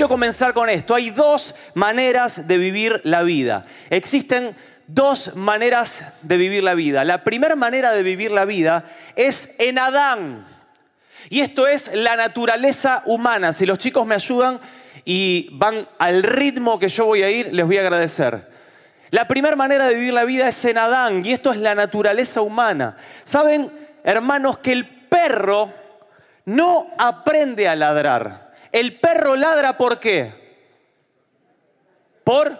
quiero comenzar con esto. Hay dos maneras de vivir la vida. Existen dos maneras de vivir la vida. La primera manera de vivir la vida es en Adán. Y esto es la naturaleza humana. Si los chicos me ayudan y van al ritmo que yo voy a ir, les voy a agradecer. La primera manera de vivir la vida es en Adán y esto es la naturaleza humana. Saben, hermanos, que el perro no aprende a ladrar. El perro ladra por qué? Por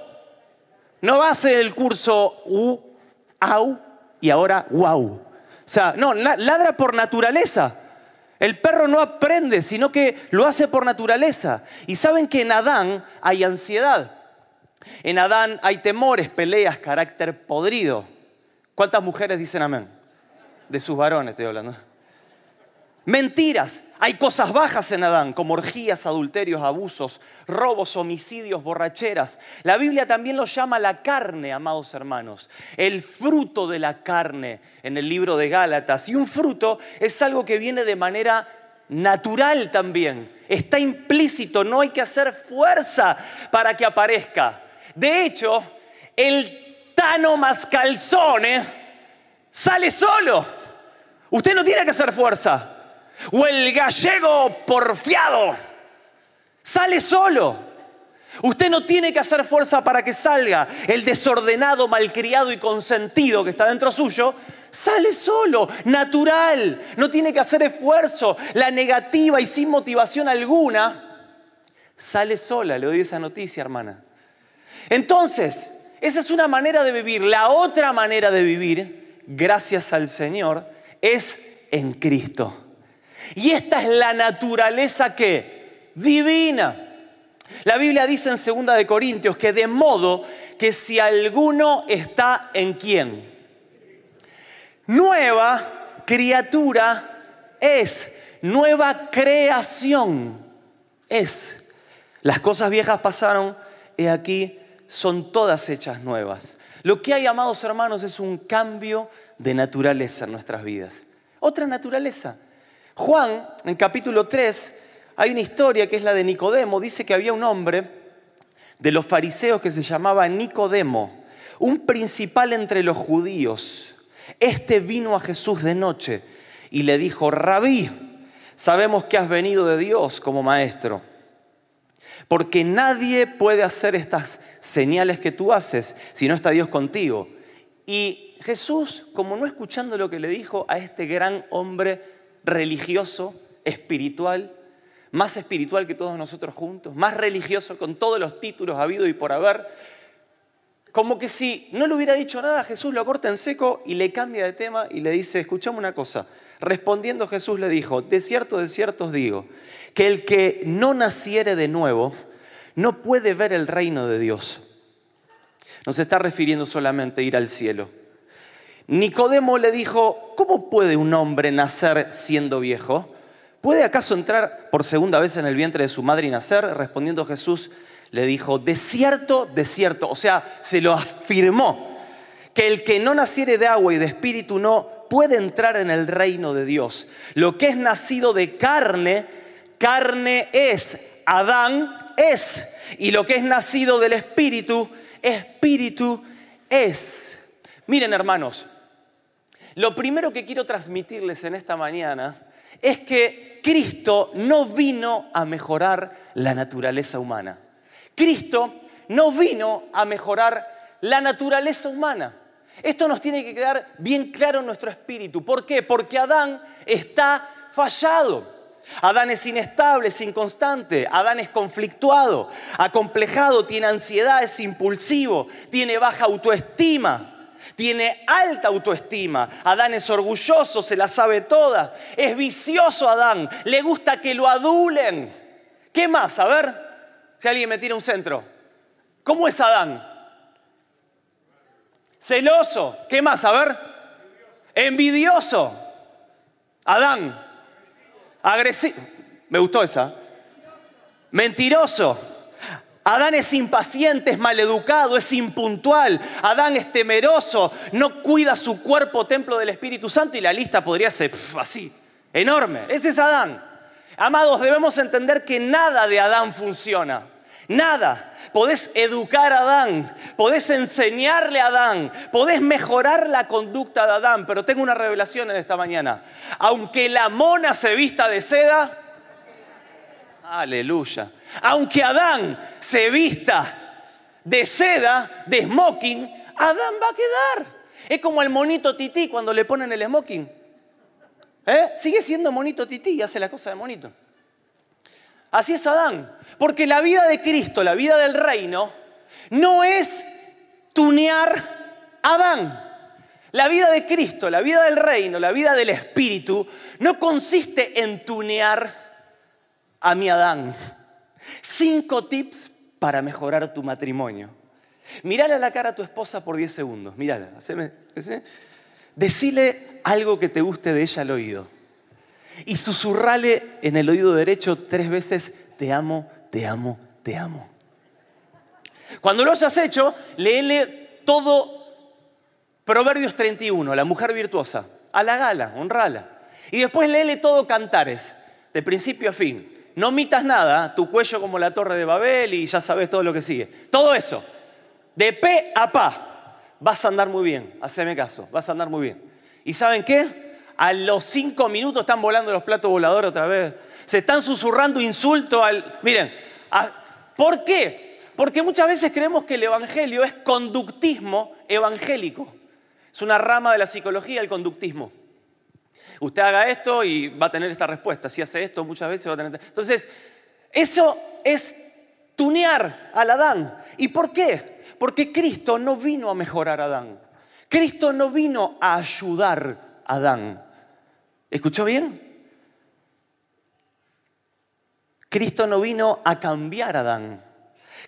no va a hacer el curso u, au y ahora wow. O sea, no, ladra por naturaleza. El perro no aprende, sino que lo hace por naturaleza. Y saben que en Adán hay ansiedad. En Adán hay temores, peleas, carácter podrido. ¿Cuántas mujeres dicen amén? De sus varones estoy hablando. Mentiras. Hay cosas bajas en Adán, como orgías, adulterios, abusos, robos, homicidios, borracheras. La Biblia también lo llama la carne, amados hermanos. El fruto de la carne en el libro de Gálatas. Y un fruto es algo que viene de manera natural también. Está implícito, no hay que hacer fuerza para que aparezca. De hecho, el tano mascalzone sale solo. Usted no tiene que hacer fuerza. O el gallego porfiado sale solo. Usted no tiene que hacer fuerza para que salga. El desordenado, malcriado y consentido que está dentro suyo, sale solo, natural. No tiene que hacer esfuerzo. La negativa y sin motivación alguna, sale sola. Le doy esa noticia, hermana. Entonces, esa es una manera de vivir. La otra manera de vivir, gracias al Señor, es en Cristo. Y esta es la naturaleza que divina. La Biblia dice en 2 de Corintios que de modo que si alguno está en quién, nueva criatura es, nueva creación es. Las cosas viejas pasaron, y aquí son todas hechas nuevas. Lo que hay, amados hermanos, es un cambio de naturaleza en nuestras vidas. Otra naturaleza. Juan, en capítulo 3, hay una historia que es la de Nicodemo. Dice que había un hombre de los fariseos que se llamaba Nicodemo, un principal entre los judíos. Este vino a Jesús de noche y le dijo, rabí, sabemos que has venido de Dios como maestro, porque nadie puede hacer estas señales que tú haces si no está Dios contigo. Y Jesús, como no escuchando lo que le dijo a este gran hombre religioso, espiritual, más espiritual que todos nosotros juntos, más religioso con todos los títulos habido y por haber, como que si no le hubiera dicho nada, Jesús lo corta en seco y le cambia de tema y le dice, escuchame una cosa. Respondiendo Jesús le dijo, de cierto, de cierto os digo, que el que no naciere de nuevo no puede ver el reino de Dios. No se está refiriendo solamente a ir al cielo. Nicodemo le dijo, ¿cómo puede un hombre nacer siendo viejo? ¿Puede acaso entrar por segunda vez en el vientre de su madre y nacer? Respondiendo Jesús, le dijo, de cierto, de cierto, o sea, se lo afirmó, que el que no naciere de agua y de espíritu no puede entrar en el reino de Dios. Lo que es nacido de carne, carne es. Adán es. Y lo que es nacido del Espíritu, Espíritu es. Miren hermanos, lo primero que quiero transmitirles en esta mañana es que Cristo no vino a mejorar la naturaleza humana. Cristo no vino a mejorar la naturaleza humana. Esto nos tiene que quedar bien claro en nuestro espíritu. ¿Por qué? Porque Adán está fallado. Adán es inestable, es inconstante, Adán es conflictuado, acomplejado, tiene ansiedad, es impulsivo, tiene baja autoestima, tiene alta autoestima. Adán es orgulloso, se la sabe toda, es vicioso Adán, le gusta que lo adulen. ¿Qué más? A ver, si alguien me tira un centro. ¿Cómo es Adán? Celoso. ¿Qué más? A ver. Envidioso. Adán. Agresivo. Me gustó esa. Mentiroso. Adán es impaciente, es maleducado, es impuntual. Adán es temeroso, no cuida su cuerpo, templo del Espíritu Santo y la lista podría ser así, enorme. Ese es Adán. Amados, debemos entender que nada de Adán funciona. Nada. Podés educar a Adán, podés enseñarle a Adán, podés mejorar la conducta de Adán, pero tengo una revelación en esta mañana. Aunque la mona se vista de seda, aleluya. Aunque Adán se vista de seda, de smoking, Adán va a quedar. Es como el monito tití cuando le ponen el smoking. ¿Eh? Sigue siendo monito tití y hace la cosa de monito. Así es Adán. Porque la vida de Cristo, la vida del reino, no es tunear a Adán. La vida de Cristo, la vida del reino, la vida del Espíritu, no consiste en tunear a mi Adán. Cinco tips para mejorar tu matrimonio. Mírale a la cara a tu esposa por 10 segundos. Mírala. Decile algo que te guste de ella al oído. Y susurrale en el oído derecho tres veces, te amo, te amo, te amo. Cuando lo hayas hecho, léele todo Proverbios 31, la mujer virtuosa. A la gala, honrala. Y después léele todo Cantares, de principio a fin. No omitas nada, tu cuello como la torre de Babel y ya sabes todo lo que sigue. Todo eso, de pe a pa. Vas a andar muy bien, haceme caso, vas a andar muy bien. ¿Y saben qué? A los cinco minutos están volando los platos voladores otra vez. Se están susurrando insulto al... Miren, ¿por qué? Porque muchas veces creemos que el Evangelio es conductismo evangélico. Es una rama de la psicología el conductismo. Usted haga esto y va a tener esta respuesta. Si hace esto muchas veces va a tener... Entonces, eso es tunear al Adán. ¿Y por qué? Porque Cristo no vino a mejorar a Adán. Cristo no vino a ayudar a Adán. ¿Escuchó bien? Cristo no vino a cambiar a Adán.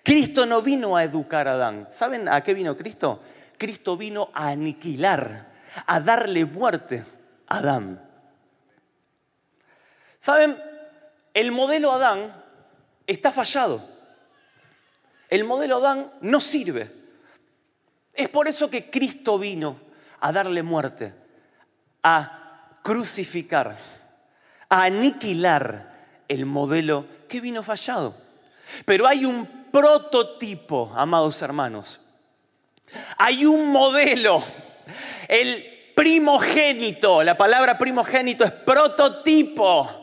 Cristo no vino a educar a Adán. ¿Saben a qué vino Cristo? Cristo vino a aniquilar, a darle muerte Adán. ¿Saben? El modelo Adán está fallado. El modelo Adán no sirve. Es por eso que Cristo vino a darle muerte, a crucificar, a aniquilar el modelo que vino fallado. Pero hay un prototipo, amados hermanos. Hay un modelo, el primogénito, la palabra primogénito es prototipo.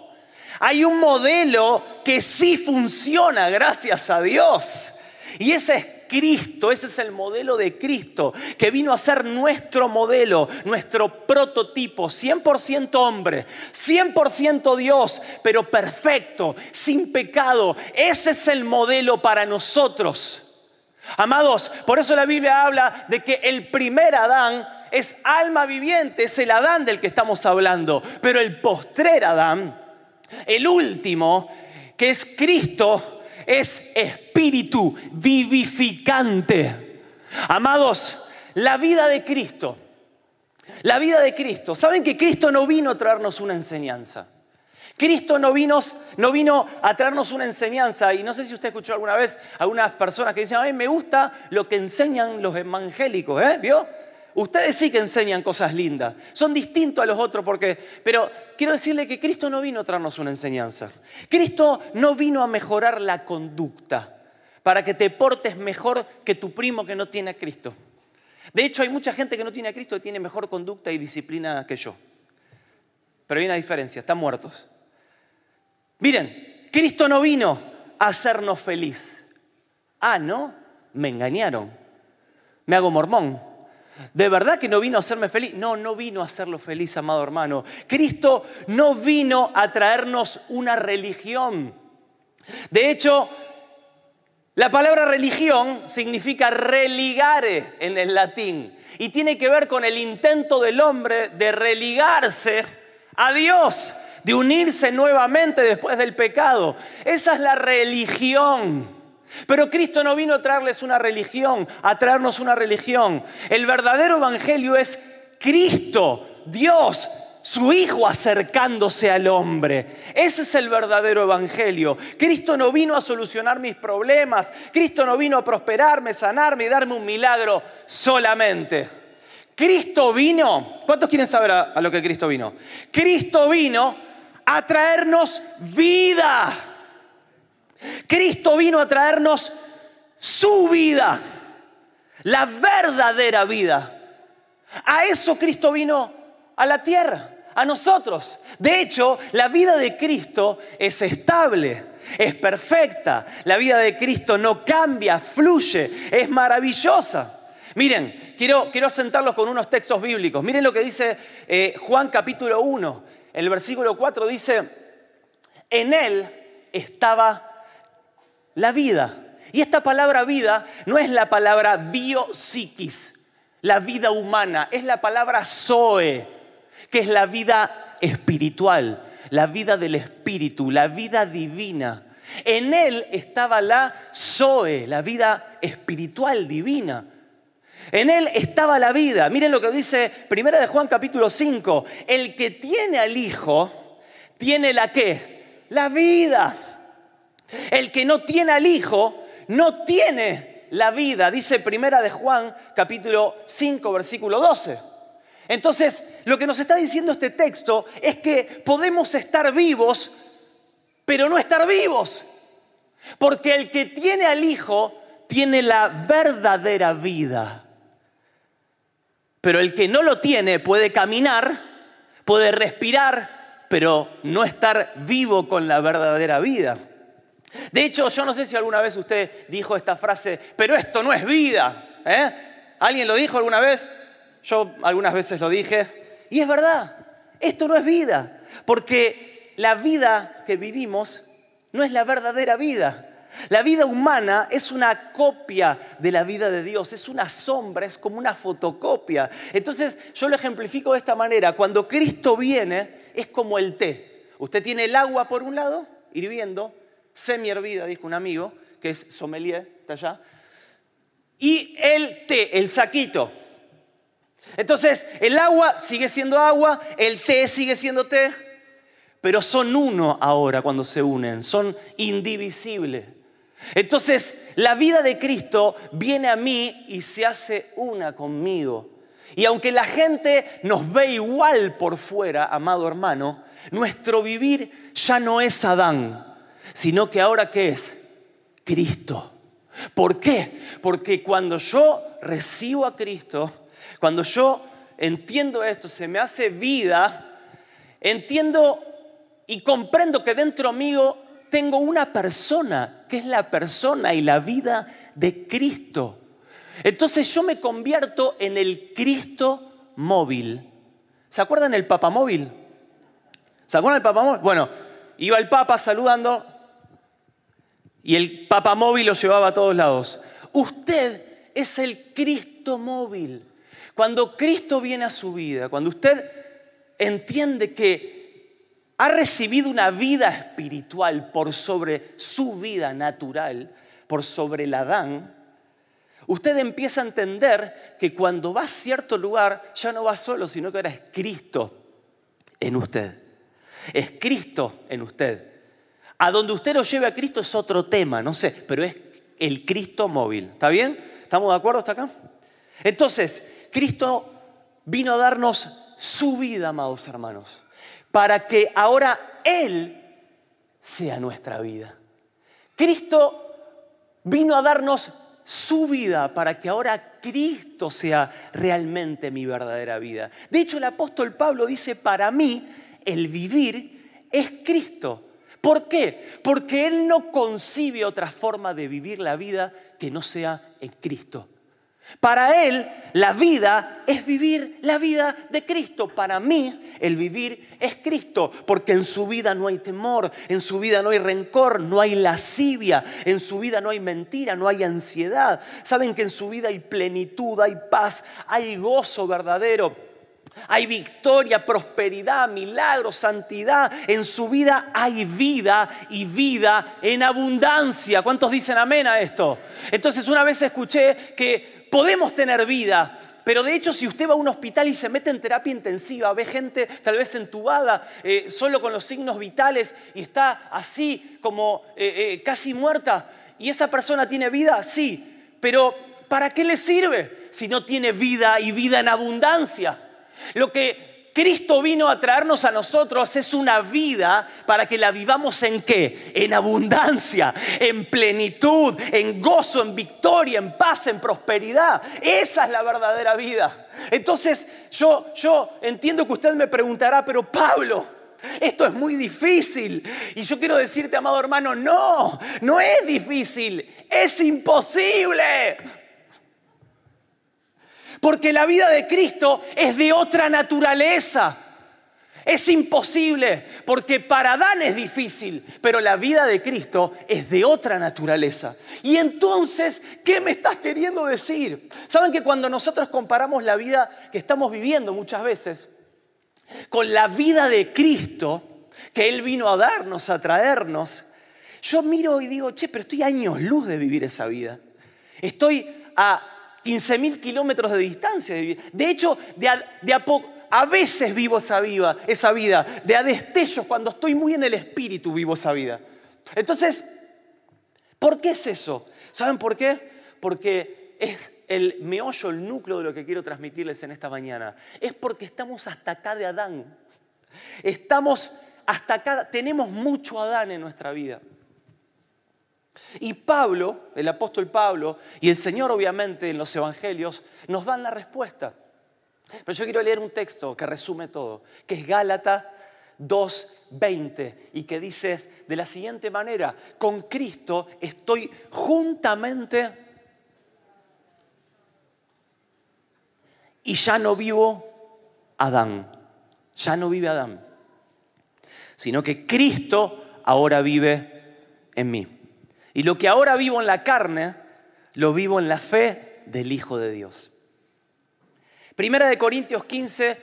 Hay un modelo que sí funciona, gracias a Dios. Y ese es Cristo, ese es el modelo de Cristo, que vino a ser nuestro modelo, nuestro prototipo, 100% hombre, 100% Dios, pero perfecto, sin pecado. Ese es el modelo para nosotros. Amados, por eso la Biblia habla de que el primer Adán es alma viviente, es el Adán del que estamos hablando, pero el postrer Adán, el último, que es Cristo, es espíritu vivificante. Amados, la vida de Cristo, la vida de Cristo. ¿Saben que Cristo no vino a traernos una enseñanza? Cristo no vino, no vino a traernos una enseñanza, y no sé si usted escuchó alguna vez a algunas personas que dicen, a mí me gusta lo que enseñan los evangélicos, ¿eh? ¿Vio? Ustedes sí que enseñan cosas lindas. Son distintos a los otros porque... Pero quiero decirle que Cristo no vino a traernos una enseñanza. Cristo no vino a mejorar la conducta para que te portes mejor que tu primo que no tiene a Cristo. De hecho, hay mucha gente que no tiene a Cristo y tiene mejor conducta y disciplina que yo. Pero hay una diferencia, están muertos. Miren, Cristo no vino a hacernos feliz. Ah, ¿no? Me engañaron. Me hago mormón. ¿De verdad que no vino a hacerme feliz? No, no vino a hacerlo feliz, amado hermano. Cristo no vino a traernos una religión. De hecho, la palabra religión significa religare en el latín y tiene que ver con el intento del hombre de religarse a Dios, de unirse nuevamente después del pecado. Esa es la religión. Pero Cristo no vino a traerles una religión, a traernos una religión. El verdadero evangelio es Cristo, Dios, su Hijo acercándose al hombre. Ese es el verdadero evangelio. Cristo no vino a solucionar mis problemas. Cristo no vino a prosperarme, sanarme y darme un milagro solamente. Cristo vino, ¿cuántos quieren saber a, lo que Cristo vino? Cristo vino a traernos vida. Cristo vino a traernos su vida, la verdadera vida. A eso Cristo vino a la tierra, a nosotros. De hecho, la vida de Cristo es estable, es perfecta. La vida de Cristo no cambia, fluye, es maravillosa. Miren, quiero, quiero sentarlos con unos textos bíblicos. Miren lo que dice eh, Juan capítulo 1. El versículo 4 dice, en él estaba la vida. Y esta palabra vida no es la palabra biopsiquis, la vida humana, es la palabra zoe, que es la vida espiritual, la vida del espíritu, la vida divina. En él estaba la zoe, la vida espiritual divina. En él estaba la vida. Miren lo que dice Primera de Juan capítulo 5. El que tiene al Hijo, tiene la qué? La vida. El que no tiene al Hijo, no tiene la vida. Dice Primera de Juan capítulo 5 versículo 12. Entonces, lo que nos está diciendo este texto es que podemos estar vivos, pero no estar vivos. Porque el que tiene al Hijo tiene la verdadera vida. Pero el que no lo tiene puede caminar, puede respirar, pero no estar vivo con la verdadera vida. De hecho, yo no sé si alguna vez usted dijo esta frase, pero esto no es vida. ¿eh? ¿Alguien lo dijo alguna vez? Yo algunas veces lo dije. Y es verdad, esto no es vida, porque la vida que vivimos no es la verdadera vida. La vida humana es una copia de la vida de Dios, es una sombra, es como una fotocopia. Entonces yo lo ejemplifico de esta manera. Cuando Cristo viene es como el té. Usted tiene el agua por un lado, hirviendo, semi hervida, dijo un amigo, que es sommelier, está allá, y el té, el saquito. Entonces el agua sigue siendo agua, el té sigue siendo té, pero son uno ahora cuando se unen, son indivisibles. Entonces, la vida de Cristo viene a mí y se hace una conmigo. Y aunque la gente nos ve igual por fuera, amado hermano, nuestro vivir ya no es Adán, sino que ahora ¿qué es? Cristo. ¿Por qué? Porque cuando yo recibo a Cristo, cuando yo entiendo esto, se me hace vida, entiendo y comprendo que dentro mío tengo una persona, que es la persona y la vida de Cristo. Entonces yo me convierto en el Cristo móvil. ¿Se acuerdan el Papa móvil? ¿Se acuerdan del Papa móvil? Bueno, iba el Papa saludando y el Papa móvil lo llevaba a todos lados. Usted es el Cristo móvil. Cuando Cristo viene a su vida, cuando usted entiende que ha recibido una vida espiritual por sobre su vida natural, por sobre el Adán, usted empieza a entender que cuando va a cierto lugar ya no va solo, sino que ahora es Cristo en usted. Es Cristo en usted. A donde usted lo lleve a Cristo es otro tema, no sé, pero es el Cristo móvil. ¿Está bien? ¿Estamos de acuerdo hasta acá? Entonces, Cristo vino a darnos su vida, amados hermanos para que ahora Él sea nuestra vida. Cristo vino a darnos su vida para que ahora Cristo sea realmente mi verdadera vida. De hecho, el apóstol Pablo dice, para mí el vivir es Cristo. ¿Por qué? Porque Él no concibe otra forma de vivir la vida que no sea en Cristo. Para Él la vida es vivir la vida de Cristo. Para mí el vivir es Cristo, porque en su vida no hay temor, en su vida no hay rencor, no hay lascivia, en su vida no hay mentira, no hay ansiedad. Saben que en su vida hay plenitud, hay paz, hay gozo verdadero. Hay victoria, prosperidad, milagro, santidad. En su vida hay vida y vida en abundancia. ¿Cuántos dicen amén a esto? Entonces una vez escuché que podemos tener vida, pero de hecho, si usted va a un hospital y se mete en terapia intensiva, ve gente tal vez entubada, eh, solo con los signos vitales, y está así como eh, eh, casi muerta, y esa persona tiene vida, sí, pero ¿para qué le sirve si no tiene vida y vida en abundancia? Lo que Cristo vino a traernos a nosotros es una vida para que la vivamos en qué? En abundancia, en plenitud, en gozo, en victoria, en paz, en prosperidad. Esa es la verdadera vida. Entonces yo, yo entiendo que usted me preguntará, pero Pablo, esto es muy difícil. Y yo quiero decirte, amado hermano, no, no es difícil, es imposible. Porque la vida de Cristo es de otra naturaleza. Es imposible, porque para Adán es difícil, pero la vida de Cristo es de otra naturaleza. Y entonces, ¿qué me estás queriendo decir? Saben que cuando nosotros comparamos la vida que estamos viviendo muchas veces con la vida de Cristo, que Él vino a darnos, a traernos, yo miro y digo, che, pero estoy años luz de vivir esa vida. Estoy a 15.000 kilómetros de distancia. De hecho, de a, a, veces vivo esa vida, esa vida, de a destellos, cuando estoy muy en el espíritu vivo esa vida. Entonces, ¿por qué es eso? ¿Saben por qué? Porque es el meollo, el núcleo de lo que quiero transmitirles en esta mañana. Es porque estamos hasta acá de Adán. Estamos hasta acá, tenemos mucho Adán en nuestra vida. Y Pablo, el apóstol Pablo, y el Señor obviamente en los evangelios, nos dan la respuesta. Pero yo quiero leer un texto que resume todo, que es Gálata 2.20 y que dice de la siguiente manera, con Cristo estoy juntamente y ya no vivo Adán, ya no vive Adán, sino que Cristo ahora vive en mí. Y lo que ahora vivo en la carne, lo vivo en la fe del Hijo de Dios. Primera de Corintios 15,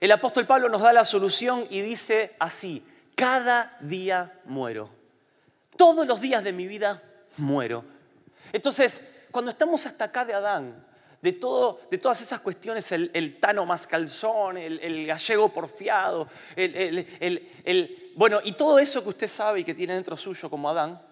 el apóstol Pablo nos da la solución y dice así, cada día muero. Todos los días de mi vida muero. Entonces, cuando estamos hasta acá de Adán, de, todo, de todas esas cuestiones, el, tano más calzón, el, gallego porfiado, el, bueno, y todo eso que usted sabe y que tiene dentro suyo como Adán,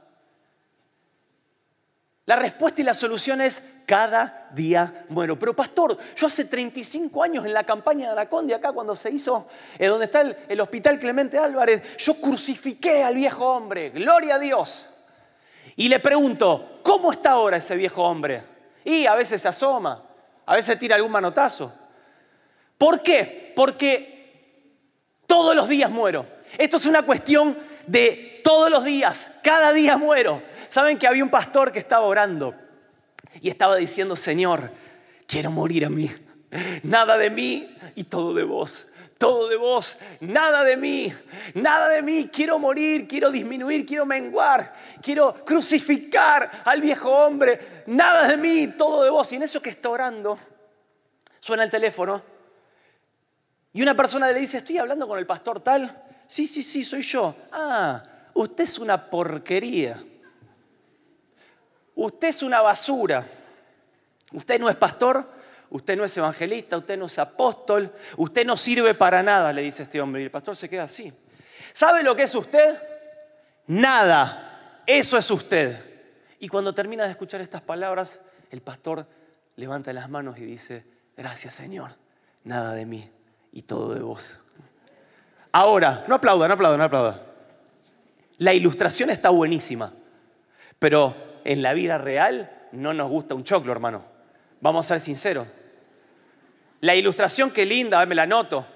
la respuesta y la solución es cada día muero. Pero pastor, yo hace 35 años en la campaña de Anaconde, acá cuando se hizo, eh, donde está el, el, hospital Clemente Álvarez, yo crucifiqué al viejo hombre, gloria a Dios. Y le pregunto, ¿cómo está ahora ese viejo hombre? Y a veces se asoma, a veces tira algún manotazo. ¿Por qué? Porque todos los días muero. Esto es una cuestión de todos los días, cada día muero. ¿Saben que había un pastor que estaba orando y estaba diciendo, Señor, quiero morir a mí. Nada de mí y todo de vos. Todo de vos, nada de mí, nada de mí. Quiero morir, quiero disminuir, quiero menguar, quiero crucificar al viejo hombre. Nada de mí, todo de vos. Y en eso que está orando, suena el teléfono y una persona le dice, estoy hablando con el pastor tal. Sí, sí, sí, soy yo. Ah, usted es una porquería. Usted es una basura. Usted no es pastor, usted no es evangelista, usted no es apóstol, usted no sirve para nada, le dice este hombre. Y el pastor se queda así. ¿Sabe lo que es usted? Nada. Eso es usted. Y cuando termina de escuchar estas palabras, el pastor levanta las manos y dice, gracias Señor, nada de mí y todo de vos. Ahora, no aplauda, no aplauda, no aplauda. La ilustración está buenísima, pero en la vida real no nos gusta un choclo, hermano. Vamos a ser sinceros. La ilustración, qué linda, me la noto.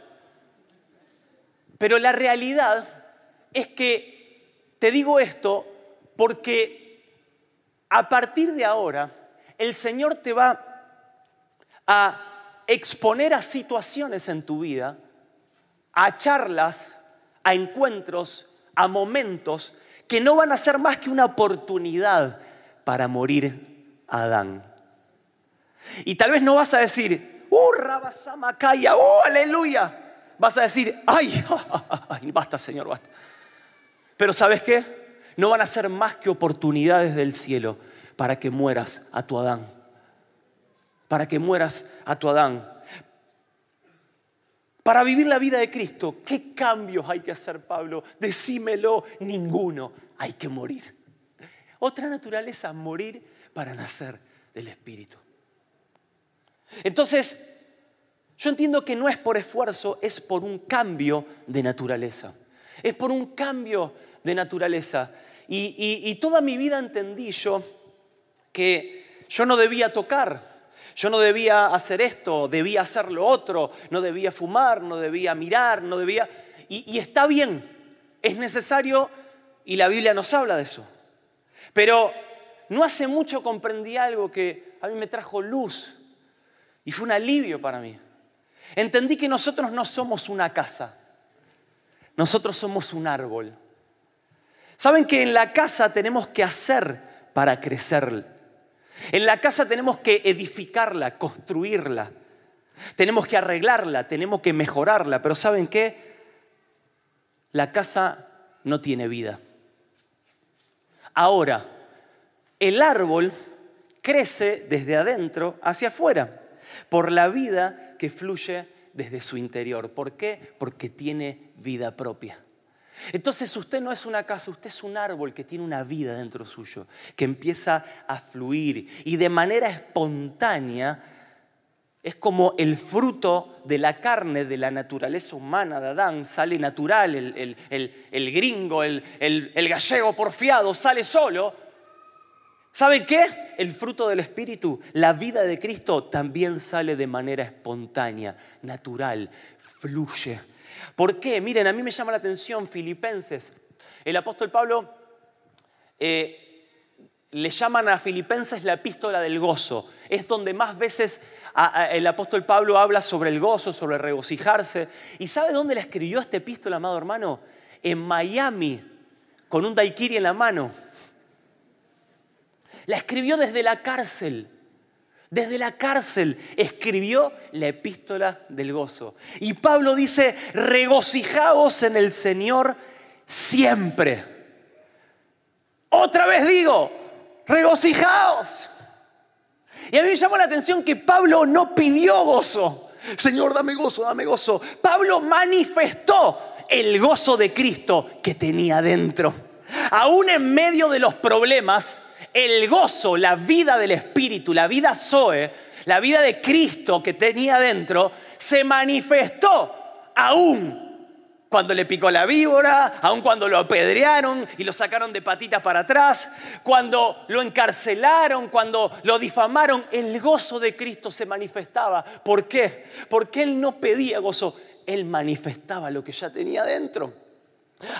Pero la realidad es que te digo esto porque a partir de ahora el Señor te va a exponer a situaciones en tu vida, a charlas, a encuentros, a momentos que no van a ser más que una oportunidad para morir a Adán. Y tal vez no vas a decir, ¡uh, Rabasamakaya! ¡oh, aleluya! Vas a decir, ¡ay, ay, basta, Señor, basta! Pero ¿sabes qué? No van a ser más que oportunidades del cielo para que mueras a tu Adán. Para que mueras a tu Adán. Para vivir la vida de Cristo, ¿qué cambios hay que hacer, Pablo? Decímelo, ninguno. Hay que morir. Otra naturaleza, morir para nacer del Espíritu. Entonces, Yo entiendo que no es por esfuerzo, es por un cambio de naturaleza. Es por un cambio de naturaleza. Y, toda mi vida entendí yo que yo no debía tocar, yo no debía hacer esto, debía hacer lo otro, no debía fumar, no debía mirar, no debía... y está bien, es necesario y la Biblia nos habla de eso. Pero no hace mucho comprendí algo que a mí me trajo luz y fue un alivio para mí. Entendí que nosotros no somos una casa, nosotros somos un árbol. Saben que en la casa tenemos que hacer para crecer. En la casa tenemos que edificarla, construirla. Tenemos que arreglarla, tenemos que mejorarla. Pero ¿saben qué? La casa no tiene vida. Ahora, el árbol crece desde adentro hacia afuera por la vida que fluye desde su interior. ¿Por qué? Porque tiene vida propia. Entonces usted no es una casa, usted es un árbol que tiene una vida dentro suyo, que empieza a fluir y de manera espontánea es como el fruto de la carne, de la naturaleza humana de Adán, sale natural, el, gringo, el, el gallego porfiado sale solo. ¿Saben qué? El fruto del Espíritu, la vida de Cristo también sale de manera espontánea, natural, fluye. ¿Por qué? Miren, a mí me llama la atención Filipenses. El apóstol Pablo eh, le llaman a Filipenses la epístola del gozo. Es donde más veces el apóstol Pablo habla sobre el gozo, sobre regocijarse. ¿Y sabe dónde le escribió esta epístola, amado hermano? En Miami, con un daiquiri en la mano. La escribió desde la cárcel. Desde la cárcel escribió la epístola del gozo. Y Pablo dice, regocijaos en el Señor siempre. Otra vez digo, regocijaos. Y a mí me llamó la atención que Pablo no pidió gozo. Señor, dame gozo, dame gozo. Pablo manifestó el gozo de Cristo que tenía dentro. Aún en medio de los problemas, el gozo, la vida del Espíritu, la vida Zoe, la vida de Cristo que tenía dentro, se manifestó aún cuando le picó la víbora, aun cuando lo apedrearon y lo sacaron de patitas para atrás, cuando lo encarcelaron, cuando lo difamaron, el gozo de Cristo se manifestaba. ¿Por qué? Porque Él no pedía gozo, Él manifestaba lo que ya tenía dentro.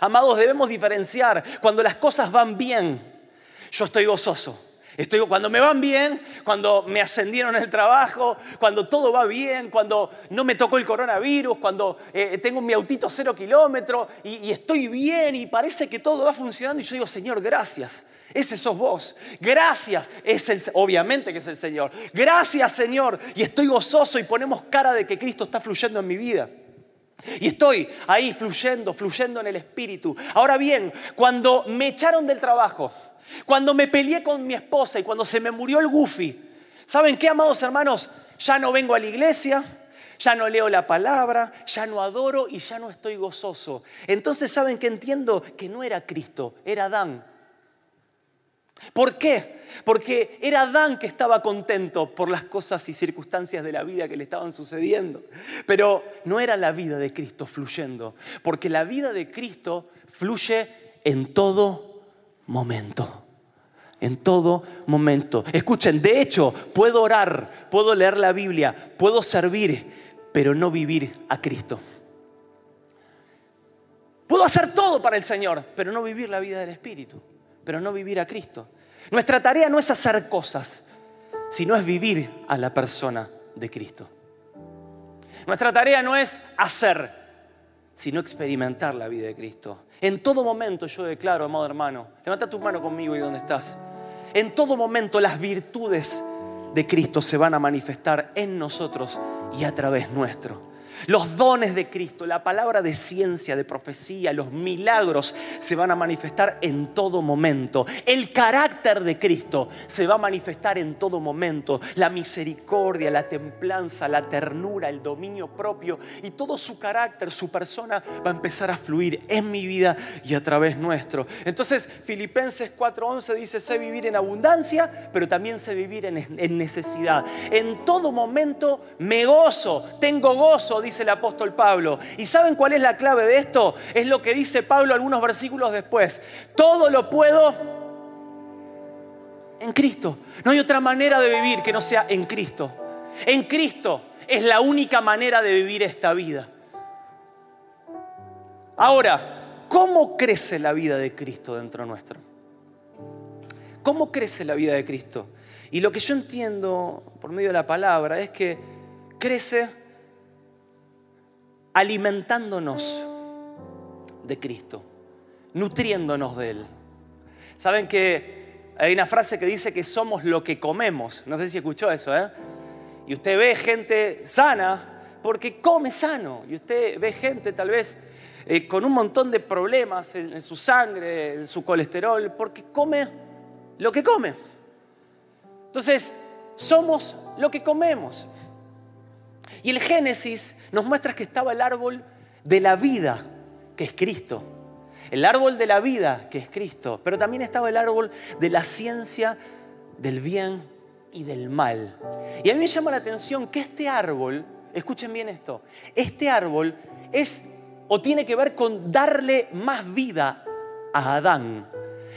Amados, debemos diferenciar cuando las cosas van bien. Yo estoy gozoso. Estoy, cuando me van bien, cuando me ascendieron en el trabajo, cuando todo va bien, cuando no me tocó el coronavirus, cuando eh, tengo mi autito cero kilómetros y, estoy bien y parece que todo va funcionando y yo digo, Señor, gracias. Ese sos vos. Gracias. Es el, obviamente que es el Señor. Gracias, Señor. Y estoy gozoso y ponemos cara de que Cristo está fluyendo en mi vida. Y estoy ahí fluyendo, fluyendo en el Espíritu. Ahora bien, cuando me echaron del trabajo, cuando me peleé con mi esposa y cuando se me murió el Goofy, ¿saben qué, amados hermanos? Ya no vengo a la iglesia, ya no leo la palabra, ya no adoro y ya no estoy gozoso. Entonces, ¿saben qué entiendo? Que no era Cristo, era Adán. ¿Por qué? Porque era Adán que estaba contento por las cosas y circunstancias de la vida que le estaban sucediendo. Pero no era la vida de Cristo fluyendo, porque la vida de Cristo fluye en todo momento en todo momento. Escuchen, de hecho, puedo orar, puedo leer la Biblia, puedo servir, pero no vivir a Cristo. Puedo hacer todo para el Señor, pero no vivir la vida del Espíritu, pero no vivir a Cristo. Nuestra tarea no es hacer cosas, sino es vivir a la persona de Cristo. Nuestra tarea no es hacer, sino experimentar la vida de Cristo. En todo momento yo declaro, amado hermano, levanta tu mano conmigo y donde estás. En todo momento las virtudes de Cristo se van a manifestar en nosotros y a través nuestro. Los dones de Cristo, la palabra de ciencia, de profecía, los milagros se van a manifestar en todo momento. El carácter de Cristo se va a manifestar en todo momento. La misericordia, la templanza, la ternura, el dominio propio y todo su carácter, su persona va a empezar a fluir en mi vida y a través nuestro. Entonces Filipenses 4:11 dice, sé vivir en abundancia, pero también sé vivir en, necesidad. En todo momento me gozo, tengo gozo, dice el apóstol Pablo. ¿Y saben cuál es la clave de esto? Es lo que dice Pablo algunos versículos después. Todo lo puedo en Cristo. No hay otra manera de vivir que no sea en Cristo. En Cristo es la única manera de vivir esta vida. Ahora, ¿cómo crece la vida de Cristo dentro nuestro? ¿Cómo crece la vida de Cristo? Y lo que yo entiendo por medio de la palabra es que crece alimentándonos de Cristo, nutriéndonos de Él. Saben que hay una frase que dice que somos lo que comemos. No sé si escuchó eso, ¿eh? Y usted ve gente sana porque come sano. Y usted ve gente tal vez eh, con un montón de problemas en su sangre, en su colesterol, porque come lo que come. Entonces, somos lo que comemos. Y el Génesis nos muestra que estaba el árbol de la vida, que es Cristo. El árbol de la vida, que es Cristo. Pero también estaba el árbol de la ciencia del bien y del mal. Y a mí me llama la atención que este árbol, escuchen bien esto, este árbol es o tiene que ver con darle más vida a Adán,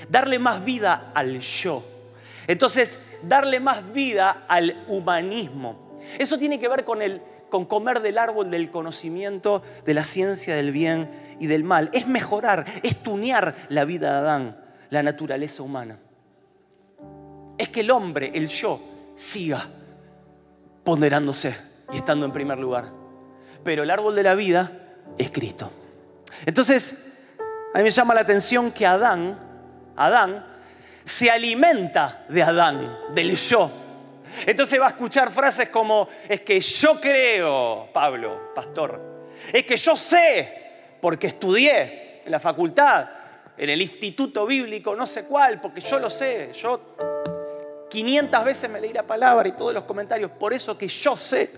darle más vida al yo. Entonces, darle más vida al humanismo. Eso tiene que ver con el con comer del árbol del conocimiento, de la ciencia del bien y del mal. Es mejorar, es tunear la vida de Adán, la naturaleza humana. Es que el hombre, el yo, siga ponderándose y estando en primer lugar. Pero el árbol de la vida es Cristo. Entonces, a mí me llama la atención que Adán, Adán, se alimenta de Adán, del yo, entonces va a escuchar frases como, es que yo creo, Pablo, pastor, es que yo sé, porque estudié en la facultad, en el instituto bíblico, no sé cuál, porque yo lo sé, yo 500 veces me leí la palabra y todos los comentarios, por eso que yo sé.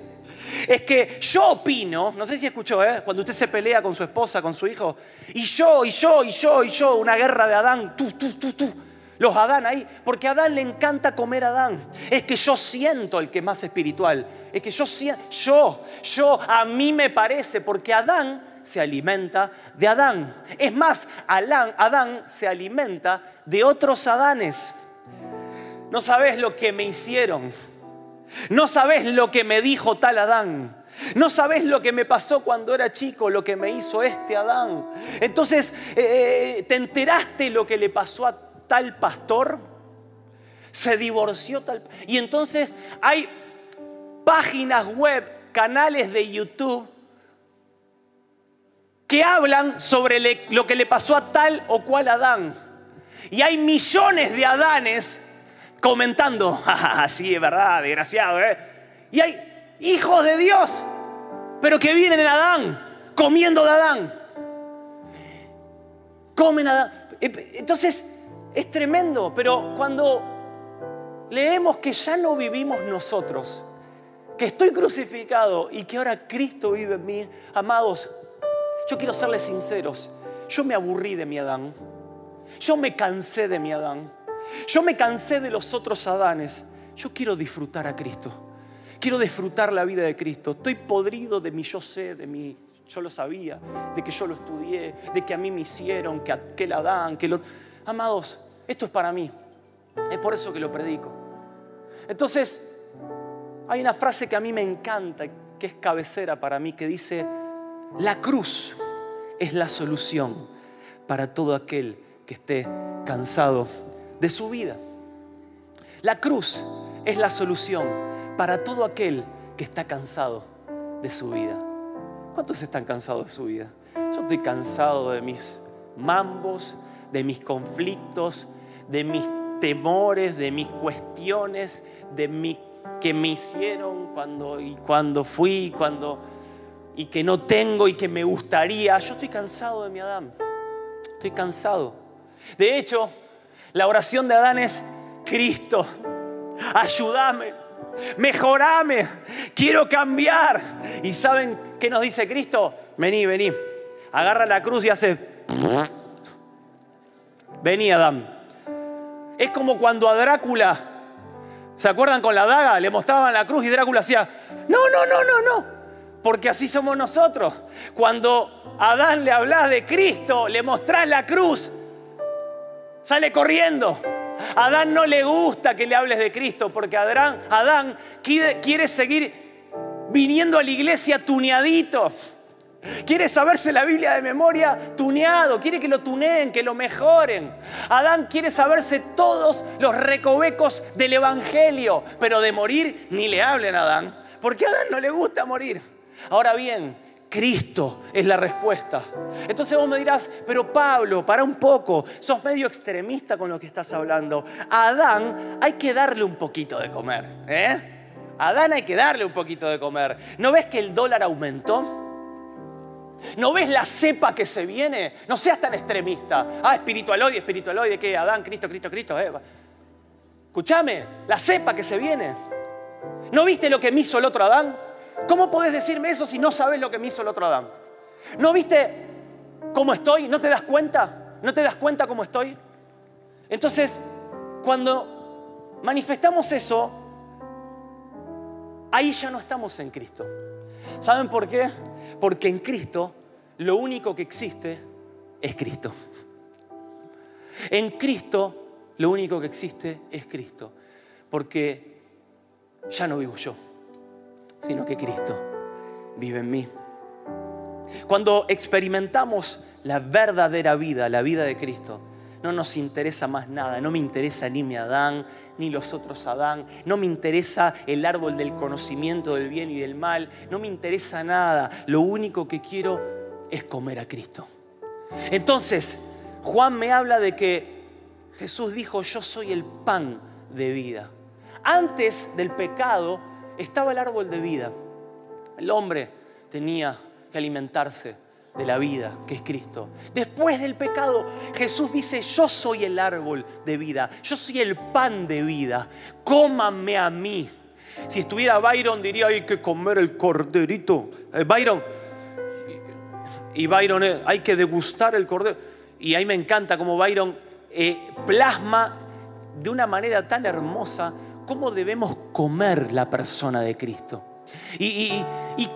Es que yo opino, no sé si escuchó, ¿eh? cuando usted se pelea con su esposa, con su hijo, y yo, y yo, y yo, y yo, una guerra de Adán, tú, tú, tú, tú. Los Adán ahí, porque a Adán le encanta comer Adán. Es que yo siento el que más espiritual. Es que yo siento, yo, yo, a mí me parece, porque Adán se alimenta de Adán. Es más, Adán, Adán se alimenta de otros Adanes. No sabes lo que me hicieron. No sabes lo que me dijo tal Adán. No sabes lo que me pasó cuando era chico, lo que me hizo este Adán. Entonces, eh, eh, ¿te enteraste lo que le pasó a tal pastor, se divorció tal... Y entonces hay páginas web, canales de YouTube que hablan sobre lo que le pasó a tal o cual Adán. Y hay millones de Adanes comentando, así es verdad, desgraciado, ¿eh? Y hay hijos de Dios, pero que vienen en Adán, comiendo de Adán. Comen Adán. Entonces, es tremendo, pero cuando leemos que ya no vivimos nosotros, que estoy crucificado y que ahora Cristo vive en mí, amados, yo quiero serles sinceros, yo me aburrí de mi Adán, yo me cansé de mi Adán, yo me cansé de los otros Adanes, yo quiero disfrutar a Cristo, quiero disfrutar la vida de Cristo, estoy podrido de mi yo sé, de mi yo lo sabía, de que yo lo estudié, de que a mí me hicieron, que aquel Adán, que lo... Amados, esto es para mí. Es por eso que lo predico. Entonces, hay una frase que a mí me encanta, que es cabecera para mí, que dice, la cruz es la solución para todo aquel que esté cansado de su vida. La cruz es la solución para todo aquel que está cansado de su vida. ¿Cuántos están cansados de su vida? Yo estoy cansado de mis mambos, de mis conflictos, de mis temores, de mis cuestiones, de mi, que me hicieron cuando, y cuando fui, cuando... y que no tengo y que me gustaría. Yo estoy cansado de mi Adán. Estoy cansado. De hecho, la oración de Adán es, Cristo, ayúdame, mejorame, quiero cambiar. ¿Y saben qué nos dice Cristo? Vení, vení. Agarra la cruz y hace... Vení, Adán. Es como cuando a Drácula, ¿se acuerdan con la daga? Le mostraban la cruz y Drácula hacía, no, no, no, no, no. Porque así somos nosotros. Cuando a Adán le hablas de Cristo, le mostrás la cruz, sale corriendo. A Adán no le gusta que le hables de Cristo porque Adán, Adán quiere seguir viniendo a la iglesia tuneadito. Quiere saberse la Biblia de memoria tuneado, quiere que lo tuneen, que lo mejoren. Adán quiere saberse todos los recovecos del Evangelio, pero de morir ni le hablen a Adán, porque a Adán no le gusta morir. Ahora bien, Cristo es la respuesta. Entonces vos me dirás, pero Pablo, para un poco, sos medio extremista con lo que estás hablando. Adán hay que darle un poquito de comer. ¿eh? Adán hay que darle un poquito de comer. ¿No ves que el dólar aumentó? ¿No ves la cepa que se viene? No seas tan extremista. Ah, espiritualoide, espiritualoide, ¿qué? Adán, Cristo, Cristo, Cristo. Eh. Escúchame, la cepa que se viene. ¿No viste lo que me hizo el otro Adán? ¿Cómo podés decirme eso si no sabes lo que me hizo el otro Adán? ¿No viste cómo estoy? ¿No te das cuenta? ¿No te das cuenta cómo estoy? Entonces, cuando manifestamos eso, ahí ya no estamos en Cristo. ¿Saben por qué? Porque en Cristo lo único que existe es Cristo. En Cristo lo único que existe es Cristo. Porque ya no vivo yo, sino que Cristo vive en mí. Cuando experimentamos la verdadera vida, la vida de Cristo, no nos interesa más nada, no me interesa ni mi Adán, ni los otros Adán, no me interesa el árbol del conocimiento del bien y del mal, no me interesa nada, lo único que quiero es comer a Cristo. Entonces, Juan me habla de que Jesús dijo, yo soy el pan de vida. Antes del pecado estaba el árbol de vida. El hombre tenía que alimentarse de la vida, que es Cristo. Después del pecado, Jesús dice, yo soy el árbol de vida, yo soy el pan de vida, cómanme a mí. Si estuviera Byron diría, hay que comer el corderito. Eh, Byron, y Byron, eh, hay que degustar el cordero. Y ahí me encanta como Byron eh, plasma de una manera tan hermosa cómo debemos comer la persona de Cristo. y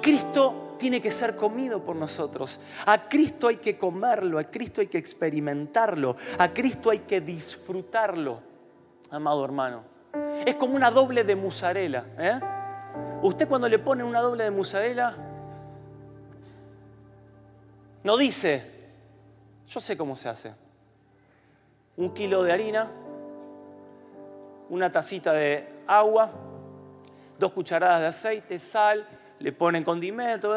Cristo tiene que ser comido por nosotros. A Cristo hay que comerlo, a Cristo hay que experimentarlo, a Cristo hay que disfrutarlo, amado hermano. Es como una doble de musarela. ¿eh? Usted cuando le pone una doble de musarela, no dice, yo sé cómo se hace. Un kilo de harina, una tacita de agua, dos cucharadas de aceite, sal, le ponen condimento,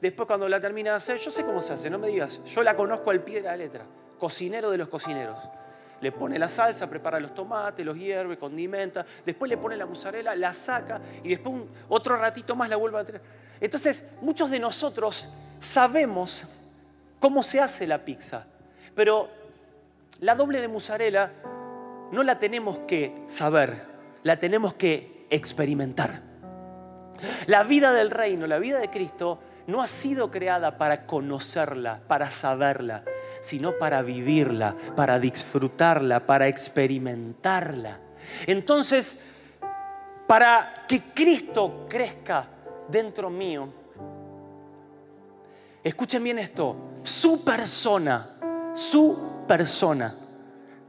después cuando la termina de hacer, yo sé cómo se hace, no me digas, yo la conozco al pie de la letra, cocinero de los cocineros. Le pone la salsa, prepara los tomates, los hierve, condimenta, después le pone la mozzarella, la saca y después otro ratito más la vuelve a tener. Entonces, muchos de nosotros sabemos cómo se hace la pizza, pero la doble de mozzarella no la tenemos que saber, la tenemos que experimentar. La vida del reino, la vida de Cristo, no ha sido creada para conocerla, para saberla, sino para vivirla, para disfrutarla, para experimentarla. Entonces, para que Cristo crezca dentro mío, escuchen bien esto, su persona, su persona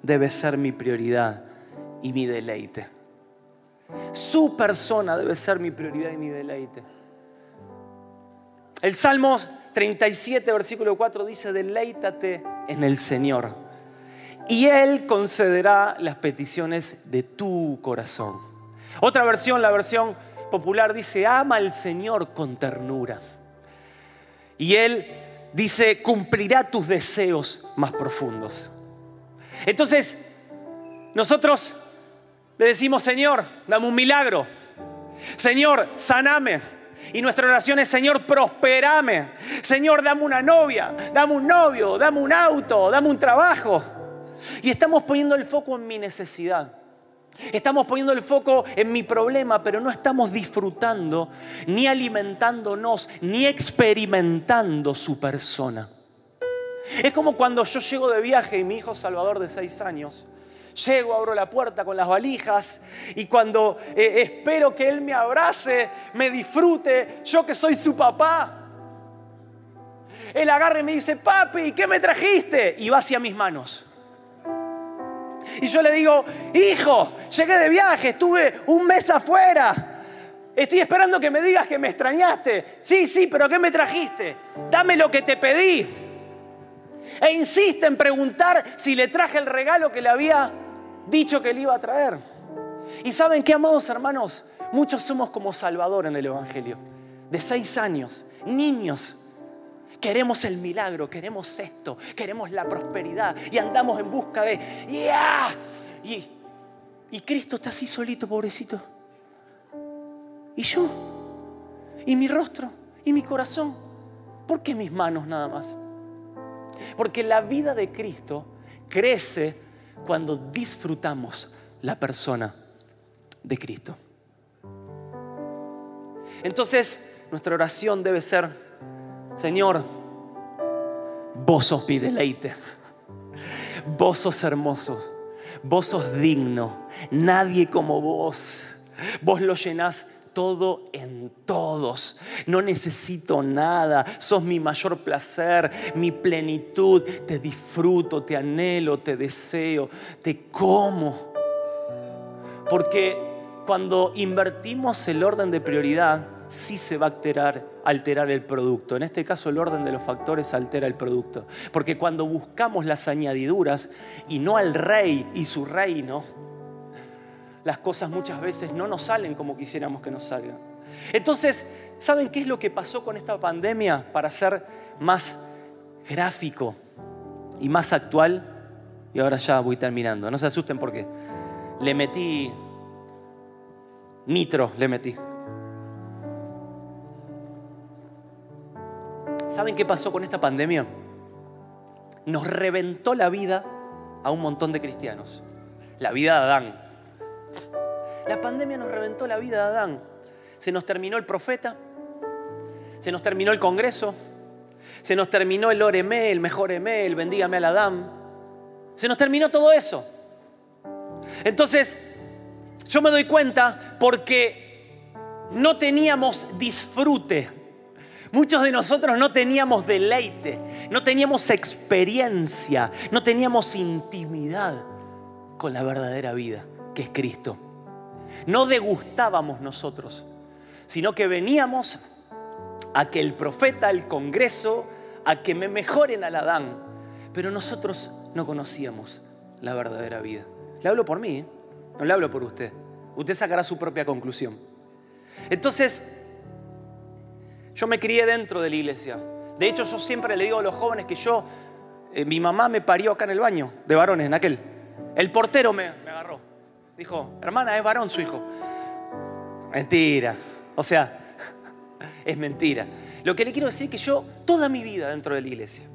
debe ser mi prioridad y mi deleite. Su persona debe ser mi prioridad y mi deleite. El Salmo 37, versículo 4 dice, deleítate en el Señor y Él concederá las peticiones de tu corazón. Otra versión, la versión popular, dice, ama al Señor con ternura. Y Él dice, cumplirá tus deseos más profundos. Entonces, nosotros le decimos, Señor, dame un milagro. Señor, saname. Y nuestra oración es, Señor, prosperame. Señor, dame una novia, dame un novio, dame un auto, dame un trabajo. Y estamos poniendo el foco en mi necesidad. Estamos poniendo el foco en mi problema, pero no estamos disfrutando, ni alimentándonos, ni experimentando su persona. Es como cuando yo llego de viaje y mi hijo Salvador de seis años, llego, abro la puerta con las valijas y cuando eh, espero que él me abrace, me disfrute, yo que soy su papá, él agarra y me dice, papi, ¿qué me trajiste? Y va hacia mis manos. Y yo le digo, hijo, llegué de viaje, estuve un mes afuera. Estoy esperando que me digas que me extrañaste. Sí, sí, pero ¿qué me trajiste? Dame lo que te pedí. E insiste en preguntar si le traje el regalo que le había dicho que le iba a traer. Y saben qué, amados hermanos, muchos somos como Salvador en el Evangelio. De seis años, niños Queremos el milagro, queremos esto, queremos la prosperidad y andamos en busca de, ¡ya! Y, y Cristo está así solito, pobrecito. Y yo, y mi rostro, y mi corazón. ¿Por qué mis manos nada más? Porque la vida de Cristo crece cuando disfrutamos la persona de Cristo. Entonces, nuestra oración debe ser Señor, vos sos mi deleite. Vos sos hermoso. Vos sos digno. Nadie como vos. Vos lo llenás todo en todos. No necesito nada. Sos mi mayor placer, mi plenitud. Te disfruto, te anhelo, te deseo, te como. Porque cuando invertimos el orden de prioridad, sí se va a alterar, alterar el producto. En este caso el orden de los factores altera el producto. Porque cuando buscamos las añadiduras y no al rey y su reino, las cosas muchas veces no nos salen como quisiéramos que nos salgan. Entonces, ¿saben qué es lo que pasó con esta pandemia para ser más gráfico y más actual? Y ahora ya voy terminando. No se asusten porque le metí nitro, le metí. ¿Saben qué pasó con esta pandemia? Nos reventó la vida a un montón de cristianos. La vida de Adán. La pandemia nos reventó la vida de Adán. Se nos terminó el profeta, se nos terminó el congreso, se nos terminó el oreme, el mejor eme, el bendígame al Adán. Se nos terminó todo eso. Entonces, yo me doy cuenta porque no teníamos disfrute Muchos de nosotros no teníamos deleite, no teníamos experiencia, no teníamos intimidad con la verdadera vida, que es Cristo. No degustábamos nosotros, sino que veníamos a que el profeta, el congreso, a que me mejoren al Adán. Pero nosotros no conocíamos la verdadera vida. Le hablo por mí, ¿eh? no le hablo por usted. Usted sacará su propia conclusión. Entonces, yo me crié dentro de la iglesia. De hecho, yo siempre le digo a los jóvenes que yo, eh, mi mamá me parió acá en el baño de varones, en aquel. El portero me. Dijo, hermana, es varón su hijo. Mentira. O sea, es mentira. Lo que le quiero decir es que yo toda mi vida dentro de la iglesia.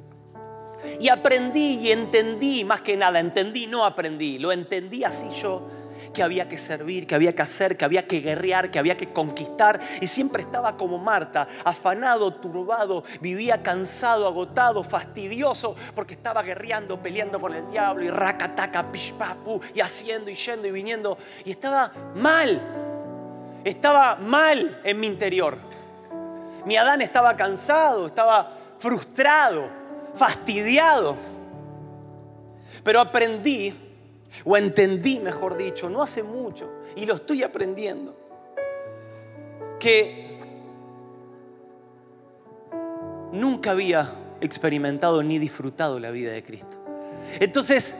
Y aprendí y entendí, más que nada, entendí, no aprendí, lo entendí así yo que había que servir, que había que hacer, que había que guerrear, que había que conquistar. Y siempre estaba como Marta, afanado, turbado, vivía cansado, agotado, fastidioso, porque estaba guerreando, peleando con el diablo y racataca, pishpapu, y haciendo y yendo y viniendo. Y estaba mal, estaba mal en mi interior. Mi Adán estaba cansado, estaba frustrado, fastidiado. Pero aprendí o entendí, mejor dicho, no hace mucho, y lo estoy aprendiendo, que nunca había experimentado ni disfrutado la vida de Cristo. Entonces,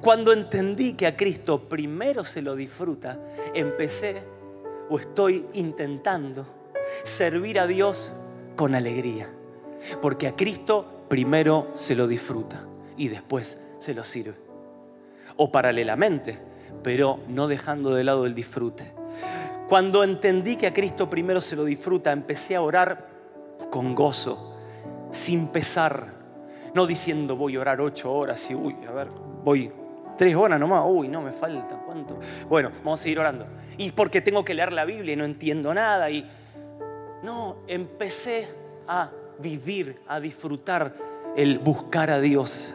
cuando entendí que a Cristo primero se lo disfruta, empecé o estoy intentando servir a Dios con alegría. Porque a Cristo primero se lo disfruta y después se lo sirve o paralelamente, pero no dejando de lado el disfrute. Cuando entendí que a Cristo primero se lo disfruta, empecé a orar con gozo, sin pesar, no diciendo voy a orar ocho horas y uy, a ver, voy tres horas nomás, uy, no me falta, ¿cuánto? Bueno, vamos a seguir orando. Y porque tengo que leer la Biblia y no entiendo nada y no, empecé a vivir, a disfrutar el buscar a Dios,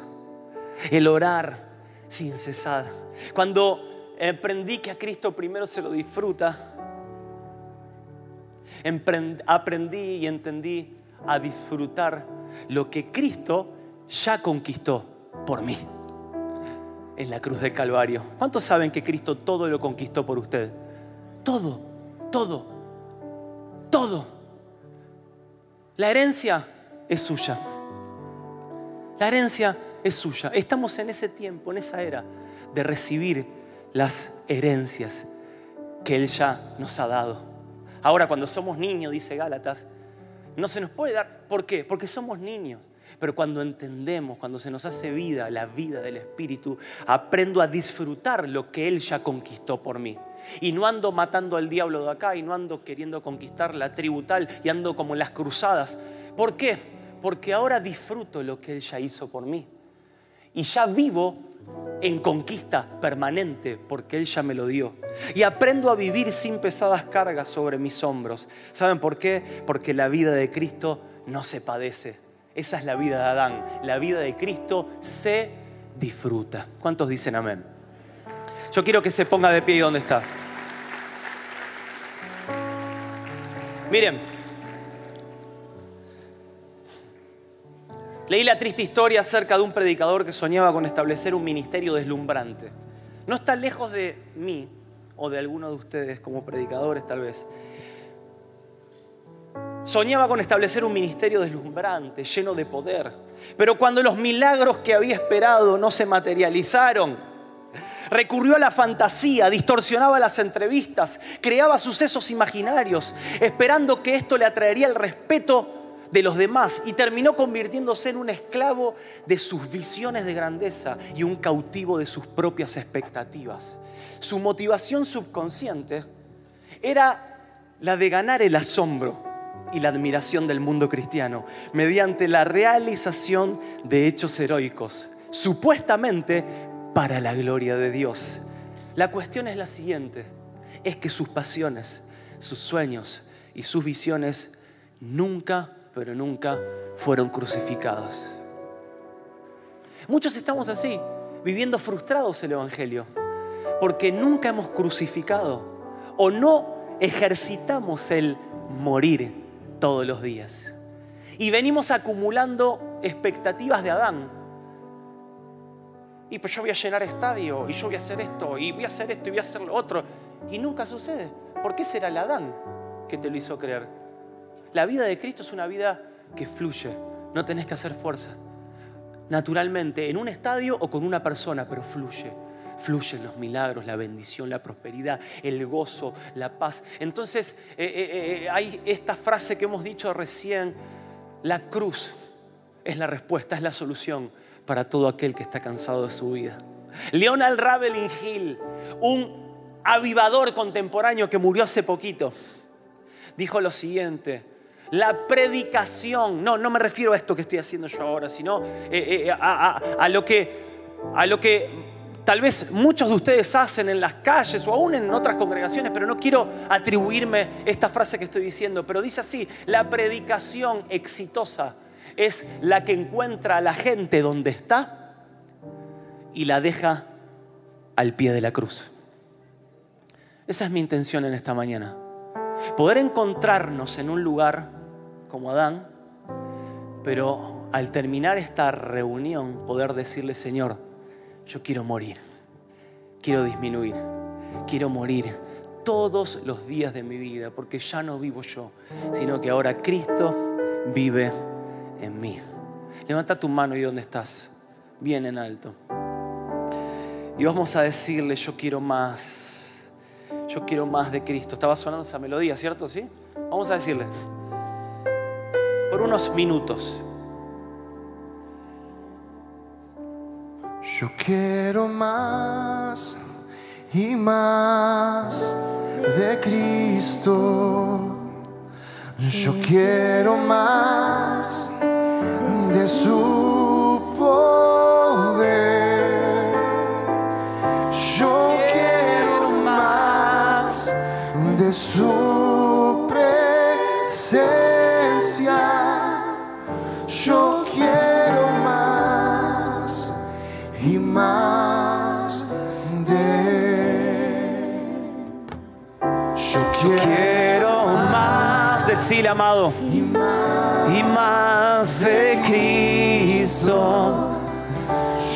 el orar sin cesar. Cuando aprendí que a Cristo primero se lo disfruta, aprendí y entendí a disfrutar lo que Cristo ya conquistó por mí en la cruz del Calvario. ¿Cuántos saben que Cristo todo lo conquistó por usted? Todo, todo, todo. La herencia es suya. La herencia es suya. Estamos en ese tiempo, en esa era de recibir las herencias que Él ya nos ha dado. Ahora, cuando somos niños, dice Gálatas, no se nos puede dar. ¿Por qué? Porque somos niños. Pero cuando entendemos, cuando se nos hace vida, la vida del Espíritu, aprendo a disfrutar lo que Él ya conquistó por mí. Y no ando matando al diablo de acá y no ando queriendo conquistar la tribu tal y ando como en las cruzadas. ¿Por qué? Porque ahora disfruto lo que Él ya hizo por mí. Y ya vivo en conquista permanente porque Él ya me lo dio. Y aprendo a vivir sin pesadas cargas sobre mis hombros. ¿Saben por qué? Porque la vida de Cristo no se padece. Esa es la vida de Adán. La vida de Cristo se disfruta. ¿Cuántos dicen amén? Yo quiero que se ponga de pie y donde está. Miren, Leí la triste historia acerca de un predicador que soñaba con establecer un ministerio deslumbrante. No está lejos de mí o de alguno de ustedes como predicadores tal vez. Soñaba con establecer un ministerio deslumbrante, lleno de poder. Pero cuando los milagros que había esperado no se materializaron, recurrió a la fantasía, distorsionaba las entrevistas, creaba sucesos imaginarios, esperando que esto le atraería el respeto de los demás y terminó convirtiéndose en un esclavo de sus visiones de grandeza y un cautivo de sus propias expectativas. Su motivación subconsciente era la de ganar el asombro y la admiración del mundo cristiano mediante la realización de hechos heroicos, supuestamente para la gloria de Dios. La cuestión es la siguiente, es que sus pasiones, sus sueños y sus visiones nunca pero nunca fueron crucificados. Muchos estamos así, viviendo frustrados el Evangelio, porque nunca hemos crucificado o no ejercitamos el morir todos los días. Y venimos acumulando expectativas de Adán. Y pues yo voy a llenar estadio, y yo voy a hacer esto, y voy a hacer esto, y voy a hacer lo otro. Y nunca sucede. ¿Por qué será el Adán que te lo hizo creer? La vida de Cristo es una vida que fluye, no tenés que hacer fuerza. Naturalmente, en un estadio o con una persona, pero fluye. Fluyen los milagros, la bendición, la prosperidad, el gozo, la paz. Entonces, eh, eh, eh, hay esta frase que hemos dicho recién, la cruz es la respuesta, es la solución para todo aquel que está cansado de su vida. Leonard Ravelin Hill, un avivador contemporáneo que murió hace poquito, dijo lo siguiente, la predicación, no, no me refiero a esto que estoy haciendo yo ahora, sino eh, eh, a, lo que, a lo que tal vez muchos de ustedes hacen en las calles o aún en otras congregaciones, pero no quiero atribuirme esta frase que estoy diciendo, pero dice así, la predicación exitosa es la que encuentra a la gente donde está y la deja al pie de la cruz. Esa es mi intención en esta mañana. Poder encontrarnos en un lugar como Adán, pero al terminar esta reunión poder decirle, Señor, yo quiero morir, quiero disminuir, quiero morir todos los días de mi vida, porque ya no vivo yo, sino que ahora Cristo vive en mí. Levanta tu mano y donde estás, bien en alto. Y vamos a decirle, yo quiero más yo quiero más de Cristo. Estaba sonando esa melodía, ¿cierto? ¿Sí? Vamos a decirle. Por unos minutos. Yo quiero más y más de Cristo. Yo quiero más de su poder. Yo quiero más de su amado, y más. de Cristo.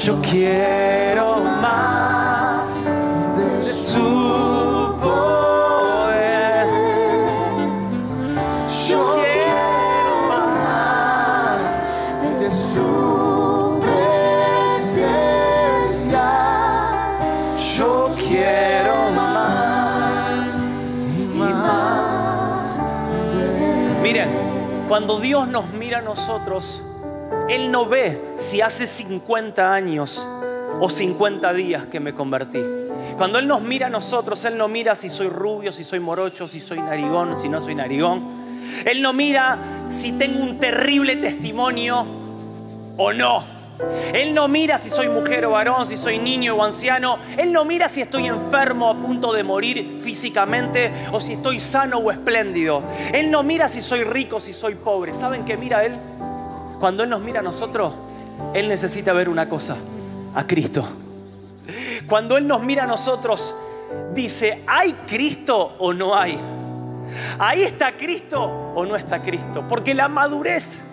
Yo quiero más de su cuando Dios nos mira a nosotros, Él no ve si hace 50 años o 50 días que me convertí. Cuando Él nos mira a nosotros, Él no mira si soy rubio, si soy morocho, si soy narigón, si no soy narigón. Él no mira si tengo un terrible testimonio o no. Él no mira si soy mujer o varón, si soy niño o anciano. Él no mira si estoy enfermo a punto de morir físicamente o si estoy sano o espléndido. Él no mira si soy rico, si soy pobre. ¿Saben qué mira Él? Cuando Él nos mira a nosotros, Él necesita ver una cosa, a Cristo. Cuando Él nos mira a nosotros, dice, ¿hay Cristo o no hay? ¿Ahí está Cristo o no está Cristo? Porque la madurez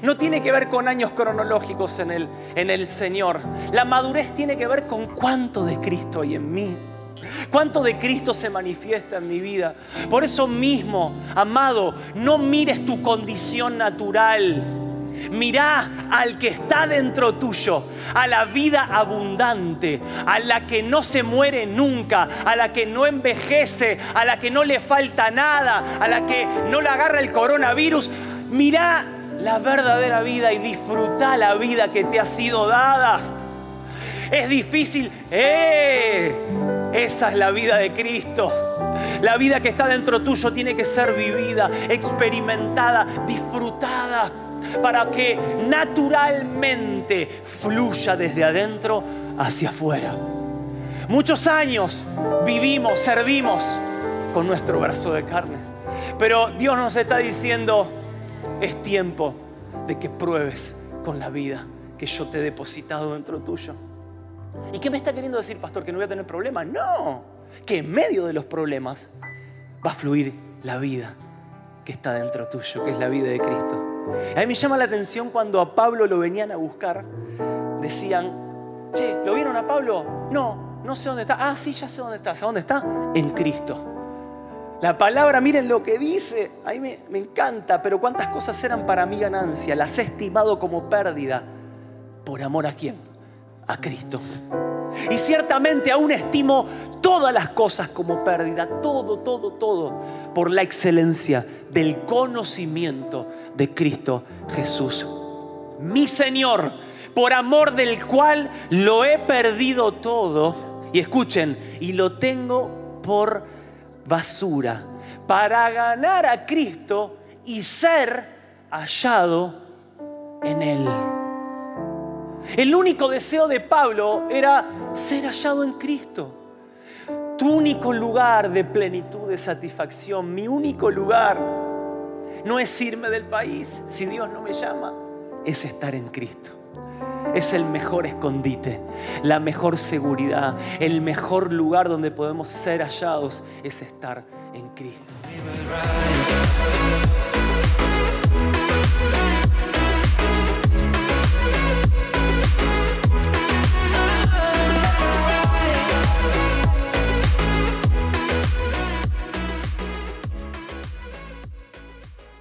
no tiene que ver con años cronológicos en el, en el Señor. La madurez tiene que ver con cuánto de Cristo hay en mí. Cuánto de Cristo se manifiesta en mi vida. Por eso mismo, amado, no mires tu condición natural. Mirá al que está dentro tuyo, a la vida abundante, a la que no se muere nunca, a la que no envejece, a la que no le falta nada, a la que no le agarra el coronavirus. Mirá la verdadera vida y disfruta la vida que te ha sido dada. Es difícil. ¡Eh! Esa es la vida de Cristo. La vida que está dentro tuyo tiene que ser vivida, experimentada, disfrutada, para que naturalmente fluya desde adentro hacia afuera. Muchos años vivimos, servimos con nuestro brazo de carne. Pero Dios nos está diciendo, es tiempo de que pruebes con la vida que yo te he depositado dentro tuyo. ¿Y qué me está queriendo decir, pastor? ¿Que no voy a tener problemas? No, que en medio de los problemas va a fluir la vida que está dentro tuyo, que es la vida de Cristo. A mí me llama la atención cuando a Pablo lo venían a buscar, decían, che, ¿lo vieron a Pablo? No, no sé dónde está. Ah, sí, ya sé dónde está. ¿Sabes dónde está? En Cristo. La palabra, miren lo que dice, a mí me, me encanta, pero cuántas cosas eran para mi ganancia, las he estimado como pérdida. ¿Por amor a quién? A Cristo. Y ciertamente aún estimo todas las cosas como pérdida, todo, todo, todo, por la excelencia del conocimiento de Cristo Jesús. Mi Señor, por amor del cual lo he perdido todo, y escuchen, y lo tengo por basura, para ganar a Cristo y ser hallado en Él. El único deseo de Pablo era ser hallado en Cristo. Tu único lugar de plenitud, de satisfacción, mi único lugar no es irme del país si Dios no me llama, es estar en Cristo. Es el mejor escondite, la mejor seguridad, el mejor lugar donde podemos ser hallados es estar en Cristo.